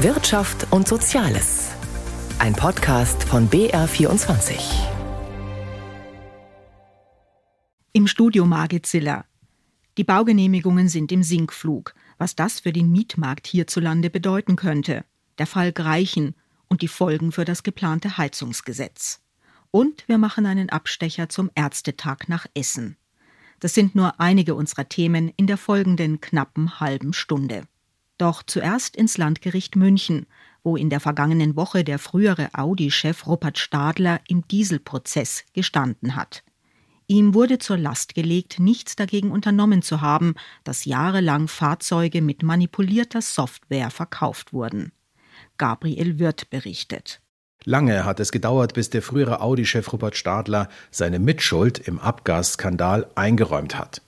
Wirtschaft und Soziales. Ein Podcast von BR24. Im Studio Margit Ziller. Die Baugenehmigungen sind im Sinkflug. Was das für den Mietmarkt hierzulande bedeuten könnte. Der Fall Greichen und die Folgen für das geplante Heizungsgesetz. Und wir machen einen Abstecher zum Ärztetag nach Essen. Das sind nur einige unserer Themen in der folgenden knappen halben Stunde. Doch zuerst ins Landgericht München, wo in der vergangenen Woche der frühere Audi-Chef Rupert Stadler im Dieselprozess gestanden hat. Ihm wurde zur Last gelegt, nichts dagegen unternommen zu haben, dass jahrelang Fahrzeuge mit manipulierter Software verkauft wurden. Gabriel Wirth berichtet. Lange hat es gedauert, bis der frühere Audi-Chef Rupert Stadler seine Mitschuld im Abgasskandal eingeräumt hat.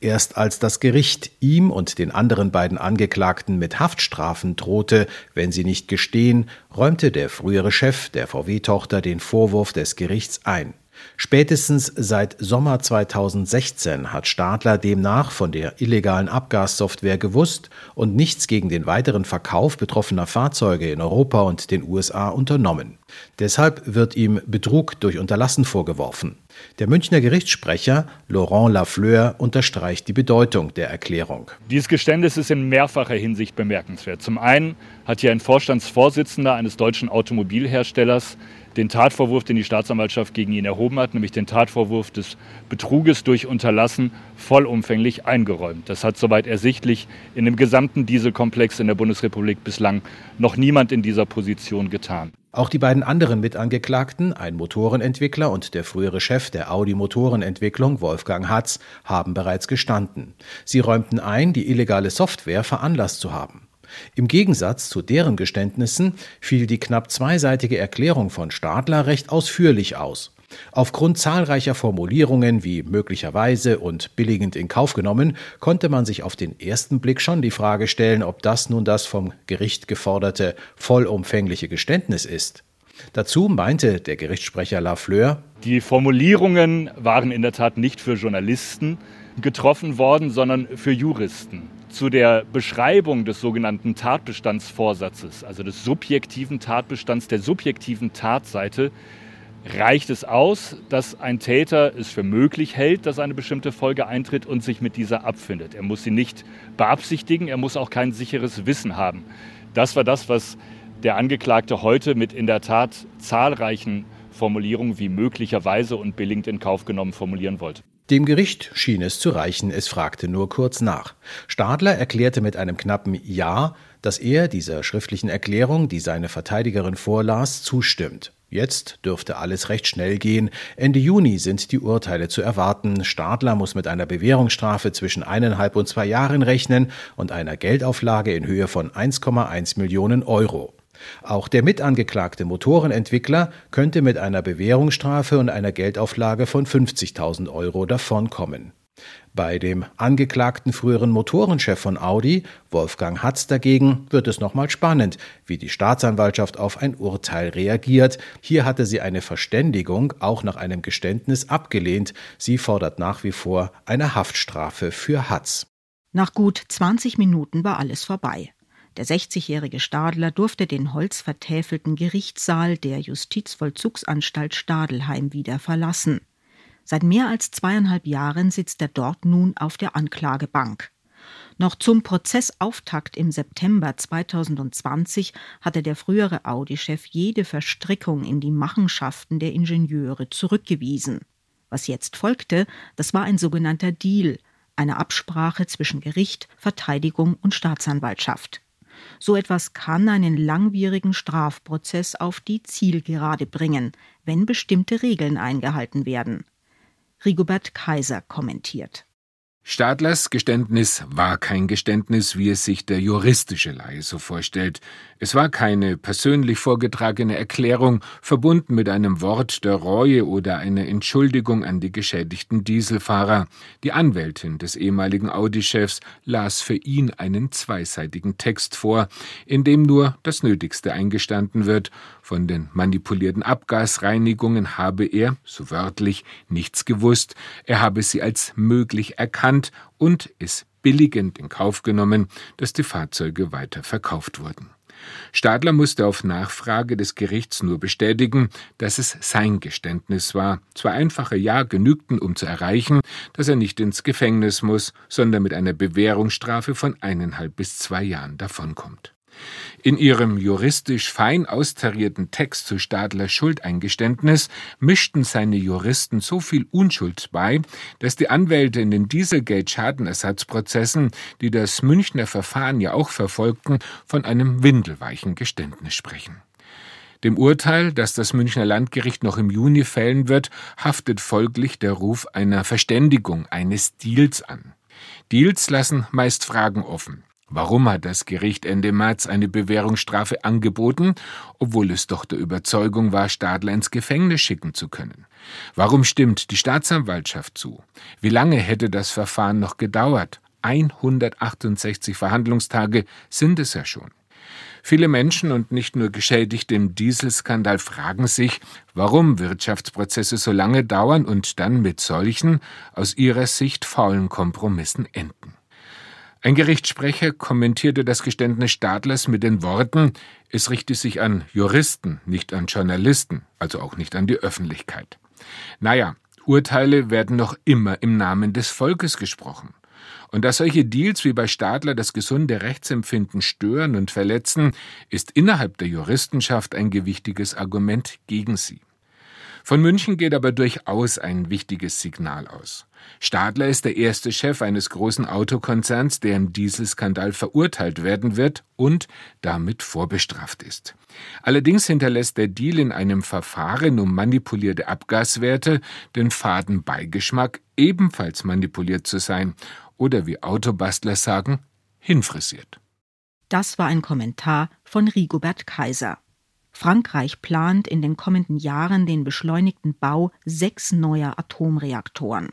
Erst als das Gericht ihm und den anderen beiden Angeklagten mit Haftstrafen drohte, wenn sie nicht gestehen, räumte der frühere Chef der VW-Tochter den Vorwurf des Gerichts ein. Spätestens seit Sommer 2016 hat Stadler demnach von der illegalen Abgassoftware gewusst und nichts gegen den weiteren Verkauf betroffener Fahrzeuge in Europa und den USA unternommen. Deshalb wird ihm Betrug durch Unterlassen vorgeworfen. Der Münchner Gerichtssprecher Laurent Lafleur unterstreicht die Bedeutung der Erklärung. Dieses Geständnis ist in mehrfacher Hinsicht bemerkenswert. Zum einen hat hier ein Vorstandsvorsitzender eines deutschen Automobilherstellers den Tatvorwurf, den die Staatsanwaltschaft gegen ihn erhoben hat, nämlich den Tatvorwurf des Betruges durch Unterlassen, vollumfänglich eingeräumt. Das hat soweit ersichtlich in dem gesamten Dieselkomplex in der Bundesrepublik bislang noch niemand in dieser Position getan. Auch die beiden anderen Mitangeklagten, ein Motorenentwickler und der frühere Chef der Audi Motorenentwicklung, Wolfgang Hatz, haben bereits gestanden. Sie räumten ein, die illegale Software veranlasst zu haben. Im Gegensatz zu deren Geständnissen fiel die knapp zweiseitige Erklärung von Stadler recht ausführlich aus. Aufgrund zahlreicher Formulierungen wie möglicherweise und billigend in Kauf genommen, konnte man sich auf den ersten Blick schon die Frage stellen, ob das nun das vom Gericht geforderte vollumfängliche Geständnis ist. Dazu meinte der Gerichtssprecher Lafleur, die Formulierungen waren in der Tat nicht für Journalisten getroffen worden, sondern für Juristen zu der Beschreibung des sogenannten Tatbestandsvorsatzes, also des subjektiven Tatbestands, der subjektiven Tatseite, reicht es aus, dass ein Täter es für möglich hält, dass eine bestimmte Folge eintritt und sich mit dieser abfindet. Er muss sie nicht beabsichtigen, er muss auch kein sicheres Wissen haben. Das war das, was der Angeklagte heute mit in der Tat zahlreichen Formulierungen wie möglicherweise und billigend in Kauf genommen formulieren wollte. Dem Gericht schien es zu reichen, es fragte nur kurz nach. Stadler erklärte mit einem knappen Ja, dass er dieser schriftlichen Erklärung, die seine Verteidigerin vorlas, zustimmt. Jetzt dürfte alles recht schnell gehen. Ende Juni sind die Urteile zu erwarten. Stadler muss mit einer Bewährungsstrafe zwischen eineinhalb und zwei Jahren rechnen und einer Geldauflage in Höhe von 1,1 Millionen Euro. Auch der mitangeklagte Motorenentwickler könnte mit einer Bewährungsstrafe und einer Geldauflage von 50.000 Euro davonkommen. Bei dem angeklagten früheren Motorenchef von Audi, Wolfgang Hatz dagegen, wird es nochmal spannend, wie die Staatsanwaltschaft auf ein Urteil reagiert. Hier hatte sie eine Verständigung auch nach einem Geständnis abgelehnt. Sie fordert nach wie vor eine Haftstrafe für Hatz. Nach gut 20 Minuten war alles vorbei. Der 60-jährige Stadler durfte den holzvertäfelten Gerichtssaal der Justizvollzugsanstalt Stadelheim wieder verlassen. Seit mehr als zweieinhalb Jahren sitzt er dort nun auf der Anklagebank. Noch zum Prozessauftakt im September 2020 hatte der frühere Audi-Chef jede Verstrickung in die Machenschaften der Ingenieure zurückgewiesen. Was jetzt folgte, das war ein sogenannter Deal, eine Absprache zwischen Gericht, Verteidigung und Staatsanwaltschaft. So etwas kann einen langwierigen Strafprozess auf die Zielgerade bringen, wenn bestimmte Regeln eingehalten werden. Rigobert Kaiser kommentiert. Stadlers Geständnis war kein Geständnis, wie es sich der juristische Laie so vorstellt. Es war keine persönlich vorgetragene Erklärung, verbunden mit einem Wort der Reue oder einer Entschuldigung an die geschädigten Dieselfahrer. Die Anwältin des ehemaligen Audi-Chefs las für ihn einen zweiseitigen Text vor, in dem nur das Nötigste eingestanden wird. Von den manipulierten Abgasreinigungen habe er, so wörtlich, nichts gewusst. Er habe sie als möglich erkannt und es billigend in Kauf genommen, dass die Fahrzeuge weiter verkauft wurden. Stadler musste auf Nachfrage des Gerichts nur bestätigen, dass es sein Geständnis war. Zwei einfache Ja genügten, um zu erreichen, dass er nicht ins Gefängnis muss, sondern mit einer Bewährungsstrafe von eineinhalb bis zwei Jahren davonkommt. In ihrem juristisch fein austarierten Text zu Stadlers Schuldeingeständnis mischten seine Juristen so viel Unschuld bei, dass die Anwälte in den Dieselgate-Schadenersatzprozessen, die das Münchner Verfahren ja auch verfolgten, von einem windelweichen Geständnis sprechen. Dem Urteil, das das Münchner Landgericht noch im Juni fällen wird, haftet folglich der Ruf einer Verständigung, eines Deals an. Deals lassen meist Fragen offen. Warum hat das Gericht Ende März eine Bewährungsstrafe angeboten, obwohl es doch der Überzeugung war, Stadler ins Gefängnis schicken zu können? Warum stimmt die Staatsanwaltschaft zu? Wie lange hätte das Verfahren noch gedauert? 168 Verhandlungstage sind es ja schon. Viele Menschen und nicht nur Geschädigte im Dieselskandal fragen sich, warum Wirtschaftsprozesse so lange dauern und dann mit solchen, aus ihrer Sicht faulen Kompromissen enden. Ein Gerichtssprecher kommentierte das Geständnis Stadlers mit den Worten, es richte sich an Juristen, nicht an Journalisten, also auch nicht an die Öffentlichkeit. Naja, Urteile werden noch immer im Namen des Volkes gesprochen. Und dass solche Deals wie bei Stadler das gesunde Rechtsempfinden stören und verletzen, ist innerhalb der Juristenschaft ein gewichtiges Argument gegen sie. Von München geht aber durchaus ein wichtiges Signal aus. Stadler ist der erste Chef eines großen Autokonzerns, der im Dieselskandal verurteilt werden wird und damit vorbestraft ist. Allerdings hinterlässt der Deal in einem Verfahren um manipulierte Abgaswerte den faden Beigeschmack, ebenfalls manipuliert zu sein oder wie Autobastler sagen, hinfrisiert. Das war ein Kommentar von Rigobert Kaiser. Frankreich plant in den kommenden Jahren den beschleunigten Bau sechs neuer Atomreaktoren.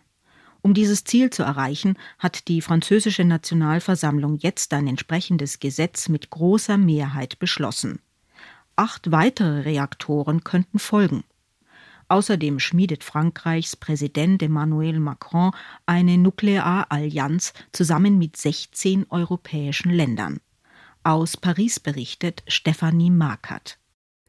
Um dieses Ziel zu erreichen, hat die französische Nationalversammlung jetzt ein entsprechendes Gesetz mit großer Mehrheit beschlossen. Acht weitere Reaktoren könnten folgen. Außerdem schmiedet Frankreichs Präsident Emmanuel Macron eine Nuklearallianz zusammen mit 16 europäischen Ländern. Aus Paris berichtet Stefanie Markert.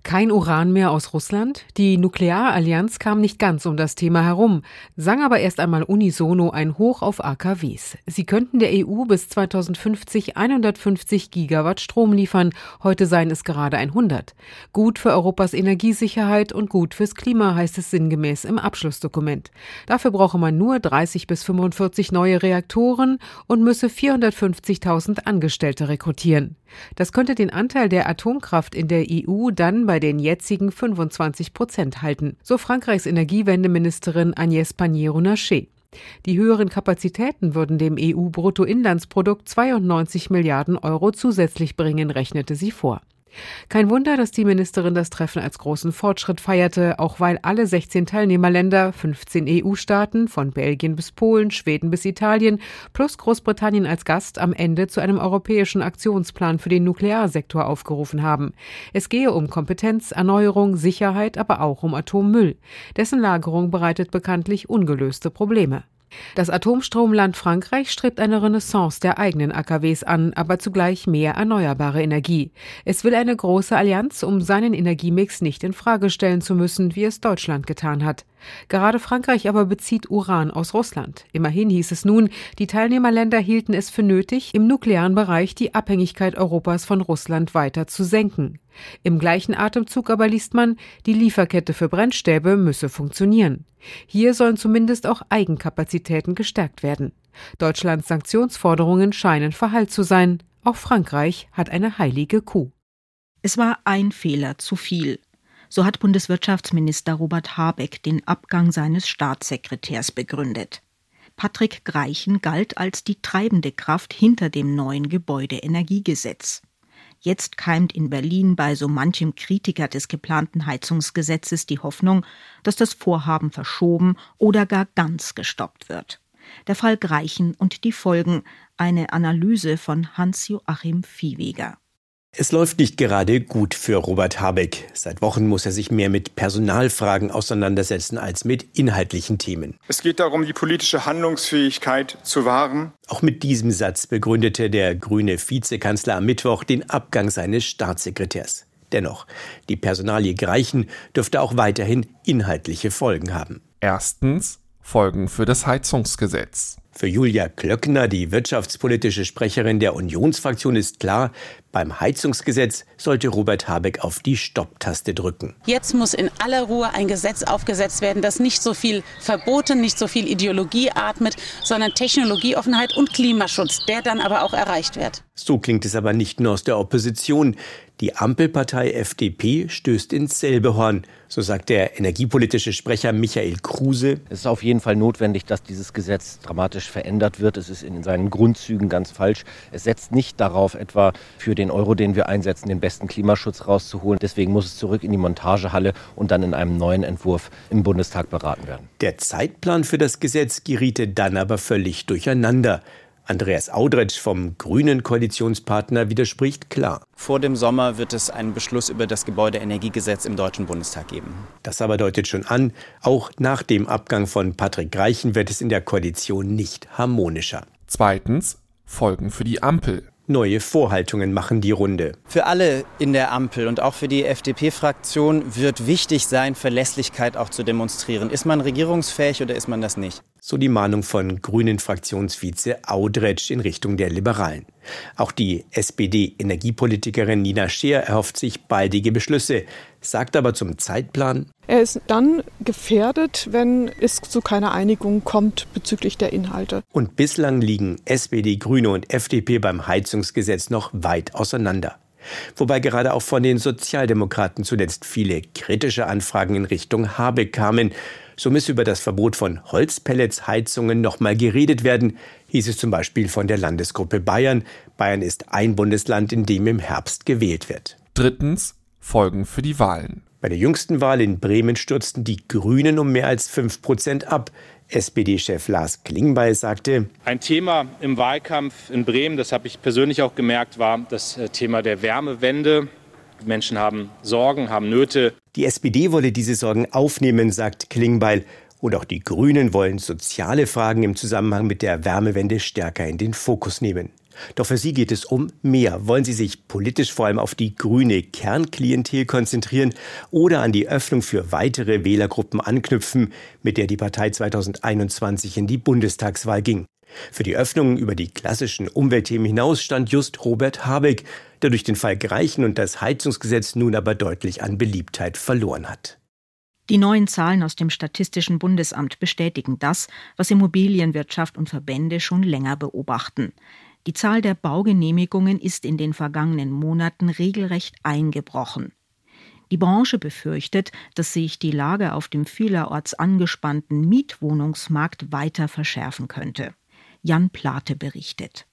Kein Uran mehr aus Russland? Die Nuklearallianz kam nicht ganz um das Thema herum, sang aber erst einmal unisono ein Hoch auf AKWs. Sie könnten der EU bis 2050 150 Gigawatt Strom liefern, heute seien es gerade 100. Gut für Europas Energiesicherheit und gut fürs Klima, heißt es sinngemäß im Abschlussdokument. Dafür brauche man nur 30 bis 45 neue Reaktoren und müsse 450.000 Angestellte rekrutieren. Das könnte den Anteil der Atomkraft in der EU dann bei den jetzigen 25 Prozent halten, so Frankreichs Energiewendeministerin Agnès Pannier-Runacher. Die höheren Kapazitäten würden dem EU-Bruttoinlandsprodukt 92 Milliarden Euro zusätzlich bringen, rechnete sie vor. Kein Wunder, dass die Ministerin das Treffen als großen Fortschritt feierte, auch weil alle 16 Teilnehmerländer, 15 EU-Staaten, von Belgien bis Polen, Schweden bis Italien, plus Großbritannien als Gast am Ende zu einem europäischen Aktionsplan für den Nuklearsektor aufgerufen haben. Es gehe um Kompetenz, Erneuerung, Sicherheit, aber auch um Atommüll. Dessen Lagerung bereitet bekanntlich ungelöste Probleme. Das Atomstromland Frankreich strebt eine Renaissance der eigenen AKWs an, aber zugleich mehr erneuerbare Energie. Es will eine große Allianz, um seinen Energiemix nicht in Frage stellen zu müssen, wie es Deutschland getan hat. Gerade Frankreich aber bezieht Uran aus Russland. Immerhin hieß es nun, die Teilnehmerländer hielten es für nötig, im nuklearen Bereich die Abhängigkeit Europas von Russland weiter zu senken. Im gleichen Atemzug aber liest man, die Lieferkette für Brennstäbe müsse funktionieren. Hier sollen zumindest auch Eigenkapazitäten gestärkt werden. Deutschlands Sanktionsforderungen scheinen verhallt zu sein. Auch Frankreich hat eine heilige Kuh. Es war ein Fehler zu viel. So hat Bundeswirtschaftsminister Robert Habeck den Abgang seines Staatssekretärs begründet. Patrick Greichen galt als die treibende Kraft hinter dem neuen Gebäudeenergiegesetz. Jetzt keimt in Berlin bei so manchem Kritiker des geplanten Heizungsgesetzes die Hoffnung, dass das Vorhaben verschoben oder gar ganz gestoppt wird. Der Fall Greichen und die Folgen, eine Analyse von Hans-Joachim Viehweger. Es läuft nicht gerade gut für Robert Habeck. Seit Wochen muss er sich mehr mit Personalfragen auseinandersetzen als mit inhaltlichen Themen. Es geht darum, die politische Handlungsfähigkeit zu wahren. Auch mit diesem Satz begründete der grüne Vizekanzler am Mittwoch den Abgang seines Staatssekretärs. Dennoch, die Personalie Greichen dürfte auch weiterhin inhaltliche Folgen haben. Erstens Folgen für das Heizungsgesetz. Für Julia Klöckner, die wirtschaftspolitische Sprecherin der Unionsfraktion, ist klar, beim Heizungsgesetz sollte Robert Habeck auf die Stopptaste drücken. Jetzt muss in aller Ruhe ein Gesetz aufgesetzt werden, das nicht so viel Verboten, nicht so viel Ideologie atmet, sondern Technologieoffenheit und Klimaschutz, der dann aber auch erreicht wird. So klingt es aber nicht nur aus der Opposition. Die Ampelpartei FDP stößt ins selbe Horn. So sagt der energiepolitische Sprecher Michael Kruse. Es ist auf jeden Fall notwendig, dass dieses Gesetz dramatisch verändert wird. Es ist in seinen Grundzügen ganz falsch. Es setzt nicht darauf, etwa für den Euro, den wir einsetzen, den besten Klimaschutz rauszuholen. Deswegen muss es zurück in die Montagehalle und dann in einem neuen Entwurf im Bundestag beraten werden. Der Zeitplan für das Gesetz geriete dann aber völlig durcheinander. Andreas Audretsch vom grünen Koalitionspartner widerspricht klar. Vor dem Sommer wird es einen Beschluss über das Gebäudeenergiegesetz im Deutschen Bundestag geben. Das aber deutet schon an, auch nach dem Abgang von Patrick Greichen wird es in der Koalition nicht harmonischer. Zweitens Folgen für die Ampel. Neue Vorhaltungen machen die Runde. Für alle in der Ampel und auch für die FDP-Fraktion wird wichtig sein, Verlässlichkeit auch zu demonstrieren. Ist man regierungsfähig oder ist man das nicht? So die Mahnung von Grünen Fraktionsvize Audretsch in Richtung der Liberalen. Auch die SPD-Energiepolitikerin Nina Scheer erhofft sich baldige Beschlüsse, sagt aber zum Zeitplan. Er ist dann gefährdet, wenn es zu keiner Einigung kommt bezüglich der Inhalte. Und bislang liegen SPD, Grüne und FDP beim Heizungsgesetz noch weit auseinander. Wobei gerade auch von den Sozialdemokraten zuletzt viele kritische Anfragen in Richtung Habeck kamen. So müsse über das Verbot von Holzpelletsheizungen nochmal geredet werden, hieß es zum Beispiel von der Landesgruppe Bayern. Bayern ist ein Bundesland, in dem im Herbst gewählt wird. Drittens Folgen für die Wahlen. Bei der jüngsten Wahl in Bremen stürzten die Grünen um mehr als 5 Prozent ab. SPD-Chef Lars Klingbeil sagte, ein Thema im Wahlkampf in Bremen, das habe ich persönlich auch gemerkt, war das äh, Thema der Wärmewende. Menschen haben Sorgen, haben Nöte. Die SPD wolle diese Sorgen aufnehmen, sagt Klingbeil. Und auch die Grünen wollen soziale Fragen im Zusammenhang mit der Wärmewende stärker in den Fokus nehmen. Doch für sie geht es um mehr. Wollen sie sich politisch vor allem auf die grüne Kernklientel konzentrieren oder an die Öffnung für weitere Wählergruppen anknüpfen, mit der die Partei 2021 in die Bundestagswahl ging? Für die Öffnung über die klassischen Umweltthemen hinaus stand just Robert Habeck, der durch den Fall Greichen und das Heizungsgesetz nun aber deutlich an Beliebtheit verloren hat. Die neuen Zahlen aus dem Statistischen Bundesamt bestätigen das, was Immobilienwirtschaft und Verbände schon länger beobachten. Die Zahl der Baugenehmigungen ist in den vergangenen Monaten regelrecht eingebrochen. Die Branche befürchtet, dass sich die Lage auf dem vielerorts angespannten Mietwohnungsmarkt weiter verschärfen könnte. Jan Plate berichtet.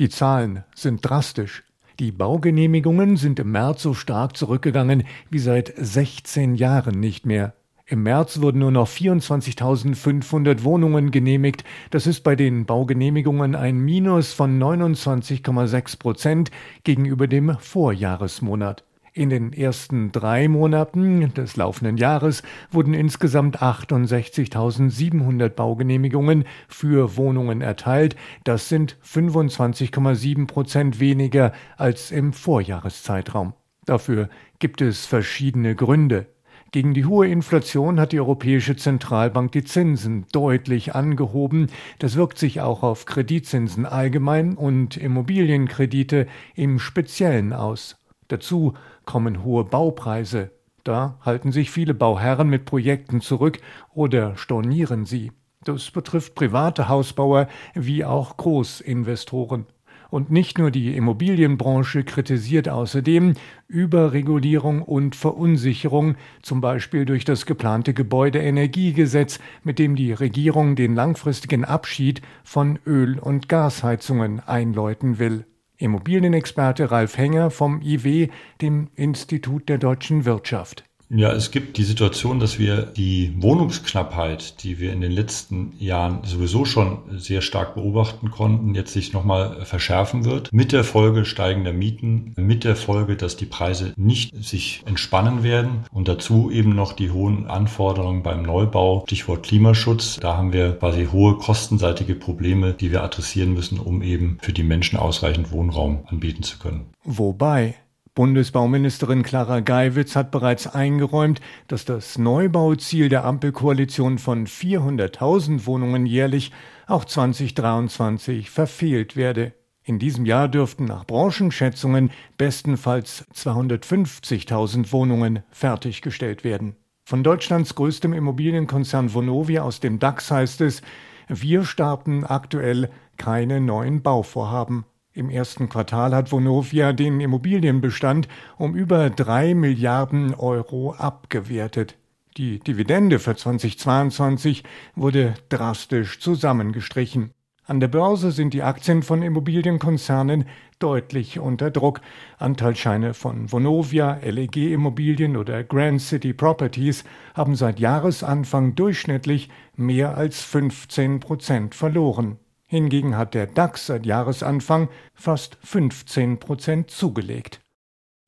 Die Zahlen sind drastisch. Die Baugenehmigungen sind im März so stark zurückgegangen wie seit 16 Jahren nicht mehr. Im März wurden nur noch 24.500 Wohnungen genehmigt. Das ist bei den Baugenehmigungen ein Minus von 29,6 Prozent gegenüber dem Vorjahresmonat. In den ersten drei Monaten des laufenden Jahres wurden insgesamt 68.700 Baugenehmigungen für Wohnungen erteilt. Das sind 25,7 Prozent weniger als im Vorjahreszeitraum. Dafür gibt es verschiedene Gründe. Gegen die hohe Inflation hat die Europäische Zentralbank die Zinsen deutlich angehoben. Das wirkt sich auch auf Kreditzinsen allgemein und Immobilienkredite im Speziellen aus. Dazu kommen hohe Baupreise. Da halten sich viele Bauherren mit Projekten zurück oder stornieren sie. Das betrifft private Hausbauer wie auch Großinvestoren. Und nicht nur die Immobilienbranche kritisiert außerdem Überregulierung und Verunsicherung, zum Beispiel durch das geplante Gebäudeenergiegesetz, mit dem die Regierung den langfristigen Abschied von Öl- und Gasheizungen einläuten will. Immobilienexperte Ralf Henger vom IW, dem Institut der deutschen Wirtschaft. Ja, es gibt die Situation, dass wir die Wohnungsknappheit, die wir in den letzten Jahren sowieso schon sehr stark beobachten konnten, jetzt sich nochmal verschärfen wird. Mit der Folge steigender Mieten, mit der Folge, dass die Preise nicht sich entspannen werden und dazu eben noch die hohen Anforderungen beim Neubau, Stichwort Klimaschutz. Da haben wir quasi hohe kostenseitige Probleme, die wir adressieren müssen, um eben für die Menschen ausreichend Wohnraum anbieten zu können. Wobei Bundesbauministerin Clara Geiwitz hat bereits eingeräumt, dass das Neubauziel der Ampelkoalition von 400.000 Wohnungen jährlich auch 2023 verfehlt werde. In diesem Jahr dürften nach Branchenschätzungen bestenfalls 250.000 Wohnungen fertiggestellt werden. Von Deutschlands größtem Immobilienkonzern Vonovia aus dem DAX heißt es, wir starten aktuell keine neuen Bauvorhaben. Im ersten Quartal hat Vonovia den Immobilienbestand um über drei Milliarden Euro abgewertet. Die Dividende für 2022 wurde drastisch zusammengestrichen. An der Börse sind die Aktien von Immobilienkonzernen deutlich unter Druck. Anteilsscheine von Vonovia, LEG Immobilien oder Grand City Properties haben seit Jahresanfang durchschnittlich mehr als 15 Prozent verloren. Hingegen hat der DAX seit Jahresanfang fast 15 Prozent zugelegt.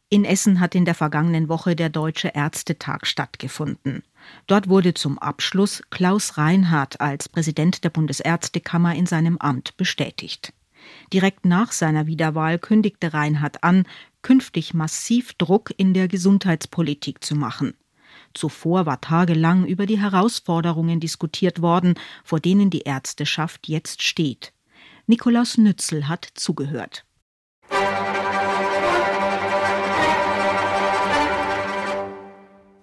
In Essen hat in der vergangenen Woche der Deutsche Ärztetag stattgefunden. Dort wurde zum Abschluss Klaus Reinhardt als Präsident der Bundesärztekammer in seinem Amt bestätigt. Direkt nach seiner Wiederwahl kündigte Reinhardt an, künftig massiv Druck in der Gesundheitspolitik zu machen. Zuvor war tagelang über die Herausforderungen diskutiert worden, vor denen die Ärzteschaft jetzt steht. Nikolaus Nützel hat zugehört.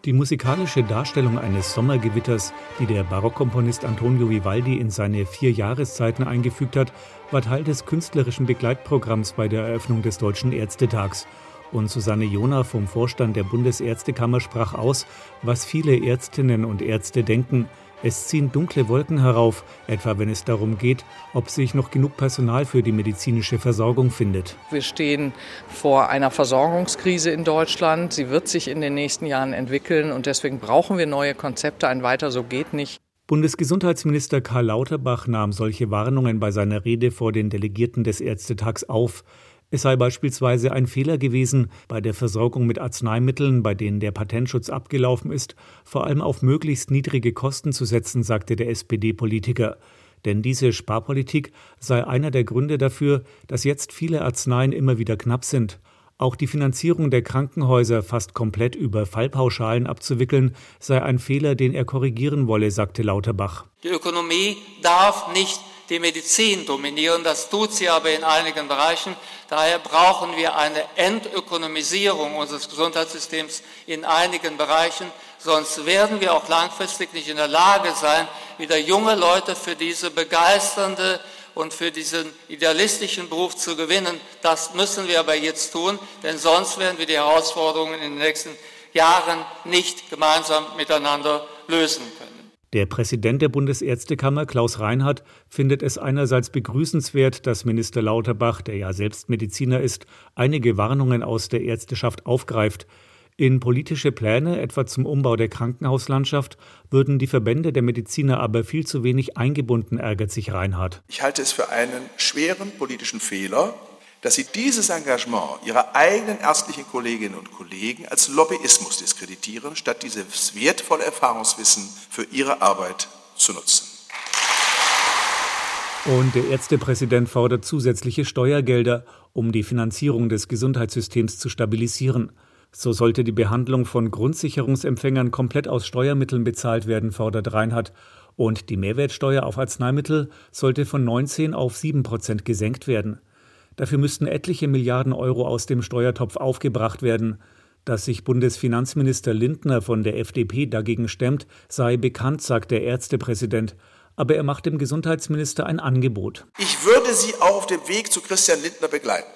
Die musikalische Darstellung eines Sommergewitters, die der Barockkomponist Antonio Vivaldi in seine vier Jahreszeiten eingefügt hat, war Teil des künstlerischen Begleitprogramms bei der Eröffnung des Deutschen Ärztetags und Susanne Jona vom Vorstand der Bundesärztekammer sprach aus, was viele Ärztinnen und Ärzte denken. Es ziehen dunkle Wolken herauf, etwa wenn es darum geht, ob sich noch genug Personal für die medizinische Versorgung findet. Wir stehen vor einer Versorgungskrise in Deutschland. Sie wird sich in den nächsten Jahren entwickeln und deswegen brauchen wir neue Konzepte. Ein weiter so geht nicht. Bundesgesundheitsminister Karl Lauterbach nahm solche Warnungen bei seiner Rede vor den Delegierten des Ärztetags auf. Es sei beispielsweise ein Fehler gewesen, bei der Versorgung mit Arzneimitteln, bei denen der Patentschutz abgelaufen ist, vor allem auf möglichst niedrige Kosten zu setzen, sagte der SPD-Politiker. Denn diese Sparpolitik sei einer der Gründe dafür, dass jetzt viele Arzneien immer wieder knapp sind. Auch die Finanzierung der Krankenhäuser fast komplett über Fallpauschalen abzuwickeln, sei ein Fehler, den er korrigieren wolle, sagte Lauterbach. Die Ökonomie darf nicht die Medizin dominieren. Das tut sie aber in einigen Bereichen. Daher brauchen wir eine Entökonomisierung unseres Gesundheitssystems in einigen Bereichen. Sonst werden wir auch langfristig nicht in der Lage sein, wieder junge Leute für diese begeisternde und für diesen idealistischen Beruf zu gewinnen. Das müssen wir aber jetzt tun, denn sonst werden wir die Herausforderungen in den nächsten Jahren nicht gemeinsam miteinander lösen können. Der Präsident der Bundesärztekammer, Klaus Reinhardt, findet es einerseits begrüßenswert, dass Minister Lauterbach, der ja selbst Mediziner ist, einige Warnungen aus der Ärzteschaft aufgreift. In politische Pläne, etwa zum Umbau der Krankenhauslandschaft, würden die Verbände der Mediziner aber viel zu wenig eingebunden, ärgert sich Reinhardt. Ich halte es für einen schweren politischen Fehler, dass sie dieses Engagement ihrer eigenen ärztlichen Kolleginnen und Kollegen als Lobbyismus diskreditieren, statt dieses wertvolle Erfahrungswissen für ihre Arbeit zu nutzen. Und der Ärztepräsident fordert zusätzliche Steuergelder, um die Finanzierung des Gesundheitssystems zu stabilisieren. So sollte die Behandlung von Grundsicherungsempfängern komplett aus Steuermitteln bezahlt werden, fordert Reinhardt. Und die Mehrwertsteuer auf Arzneimittel sollte von 19 auf 7 Prozent gesenkt werden. Dafür müssten etliche Milliarden Euro aus dem Steuertopf aufgebracht werden. Dass sich Bundesfinanzminister Lindner von der FDP dagegen stemmt, sei bekannt, sagt der Ärztepräsident. Aber er macht dem Gesundheitsminister ein Angebot. Ich würde Sie auch auf dem Weg zu Christian Lindner begleiten.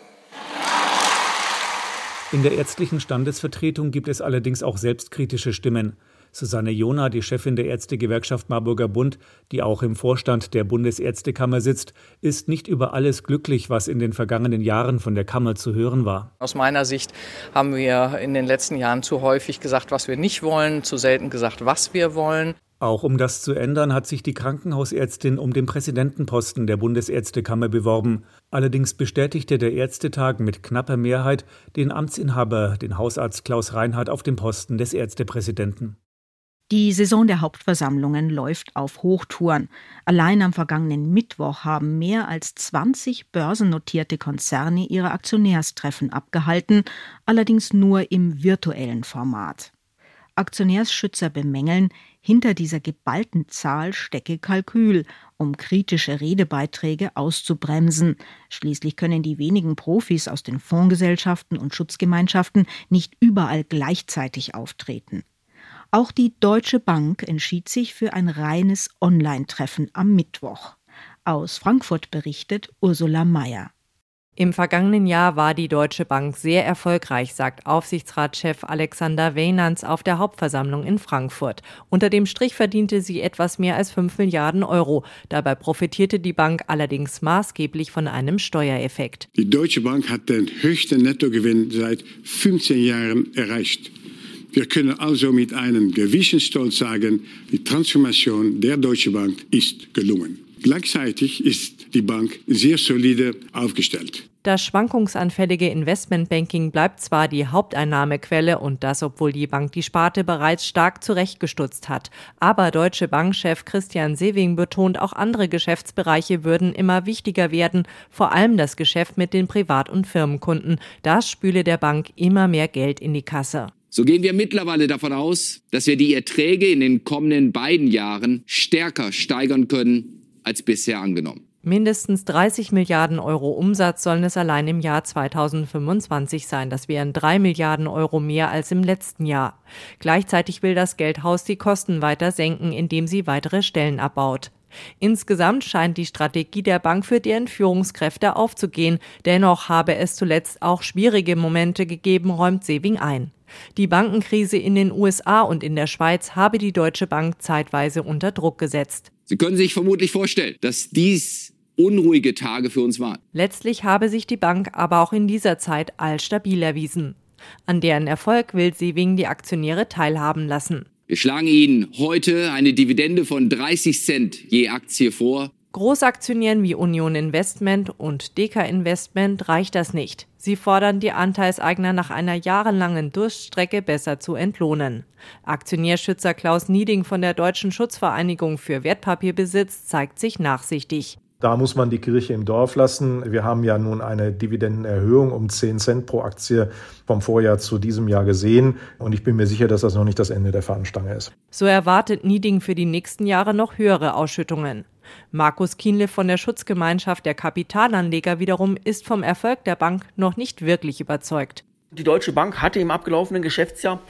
In der ärztlichen Standesvertretung gibt es allerdings auch selbstkritische Stimmen. Susanne Jona, die Chefin der Ärztegewerkschaft Marburger Bund, die auch im Vorstand der Bundesärztekammer sitzt, ist nicht über alles glücklich, was in den vergangenen Jahren von der Kammer zu hören war. Aus meiner Sicht haben wir in den letzten Jahren zu häufig gesagt, was wir nicht wollen, zu selten gesagt, was wir wollen. Auch um das zu ändern, hat sich die Krankenhausärztin um den Präsidentenposten der Bundesärztekammer beworben. Allerdings bestätigte der Ärztetag mit knapper Mehrheit den Amtsinhaber, den Hausarzt Klaus Reinhardt, auf dem Posten des Ärztepräsidenten. Die Saison der Hauptversammlungen läuft auf Hochtouren. Allein am vergangenen Mittwoch haben mehr als 20 börsennotierte Konzerne ihre Aktionärstreffen abgehalten, allerdings nur im virtuellen Format. Aktionärsschützer bemängeln, hinter dieser geballten Zahl stecke Kalkül, um kritische Redebeiträge auszubremsen. Schließlich können die wenigen Profis aus den Fondsgesellschaften und Schutzgemeinschaften nicht überall gleichzeitig auftreten. Auch die Deutsche Bank entschied sich für ein reines Online-Treffen am Mittwoch. Aus Frankfurt berichtet Ursula Mayer. Im vergangenen Jahr war die Deutsche Bank sehr erfolgreich, sagt Aufsichtsratschef Alexander Weynands auf der Hauptversammlung in Frankfurt. Unter dem Strich verdiente sie etwas mehr als 5 Milliarden Euro. Dabei profitierte die Bank allerdings maßgeblich von einem Steuereffekt. Die Deutsche Bank hat den höchsten Nettogewinn seit 15 Jahren erreicht. Wir können also mit einem gewissen Stolz sagen, die Transformation der Deutschen Bank ist gelungen. Gleichzeitig ist die Bank sehr solide aufgestellt. Das schwankungsanfällige Investmentbanking bleibt zwar die Haupteinnahmequelle und das, obwohl die Bank die Sparte bereits stark zurechtgestutzt hat. Aber Deutsche Bankchef Christian Sewing betont, auch andere Geschäftsbereiche würden immer wichtiger werden, vor allem das Geschäft mit den Privat- und Firmenkunden. Das spüle der Bank immer mehr Geld in die Kasse. So gehen wir mittlerweile davon aus, dass wir die Erträge in den kommenden beiden Jahren stärker steigern können als bisher angenommen. Mindestens 30 Milliarden Euro Umsatz sollen es allein im Jahr 2025 sein. Das wären drei Milliarden Euro mehr als im letzten Jahr. Gleichzeitig will das Geldhaus die Kosten weiter senken, indem sie weitere Stellen abbaut. Insgesamt scheint die Strategie der Bank für deren Führungskräfte aufzugehen. Dennoch habe es zuletzt auch schwierige Momente gegeben, räumt Sewing ein. Die Bankenkrise in den USA und in der Schweiz habe die Deutsche Bank zeitweise unter Druck gesetzt. Sie können sich vermutlich vorstellen, dass dies unruhige Tage für uns waren. Letztlich habe sich die Bank aber auch in dieser Zeit allstabil erwiesen. An deren Erfolg will Sewing die Aktionäre teilhaben lassen. Wir schlagen Ihnen heute eine Dividende von 30 Cent je Aktie vor. Großaktionären wie Union Investment und Deka Investment reicht das nicht. Sie fordern die Anteilseigner nach einer jahrelangen Durststrecke besser zu entlohnen. Aktionärschützer Klaus Nieding von der Deutschen Schutzvereinigung für Wertpapierbesitz zeigt sich nachsichtig. Da muss man die Kirche im Dorf lassen. Wir haben ja nun eine Dividendenerhöhung um 10 Cent pro Aktie vom Vorjahr zu diesem Jahr gesehen. Und ich bin mir sicher, dass das noch nicht das Ende der Fahnenstange ist. So erwartet Nieding für die nächsten Jahre noch höhere Ausschüttungen. Markus Kienle von der Schutzgemeinschaft der Kapitalanleger wiederum ist vom Erfolg der Bank noch nicht wirklich überzeugt. Die Deutsche Bank hatte im abgelaufenen Geschäftsjahr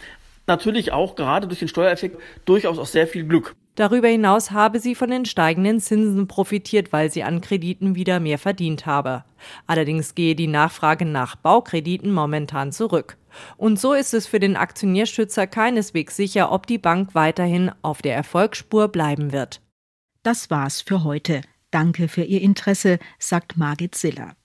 natürlich auch gerade durch den Steuereffekt durchaus auch sehr viel Glück. Darüber hinaus habe sie von den steigenden Zinsen profitiert, weil sie an Krediten wieder mehr verdient habe. Allerdings gehe die Nachfrage nach Baukrediten momentan zurück. Und so ist es für den Aktionärschützer keineswegs sicher, ob die Bank weiterhin auf der Erfolgsspur bleiben wird. Das war's für heute. Danke für Ihr Interesse, sagt Margit Siller.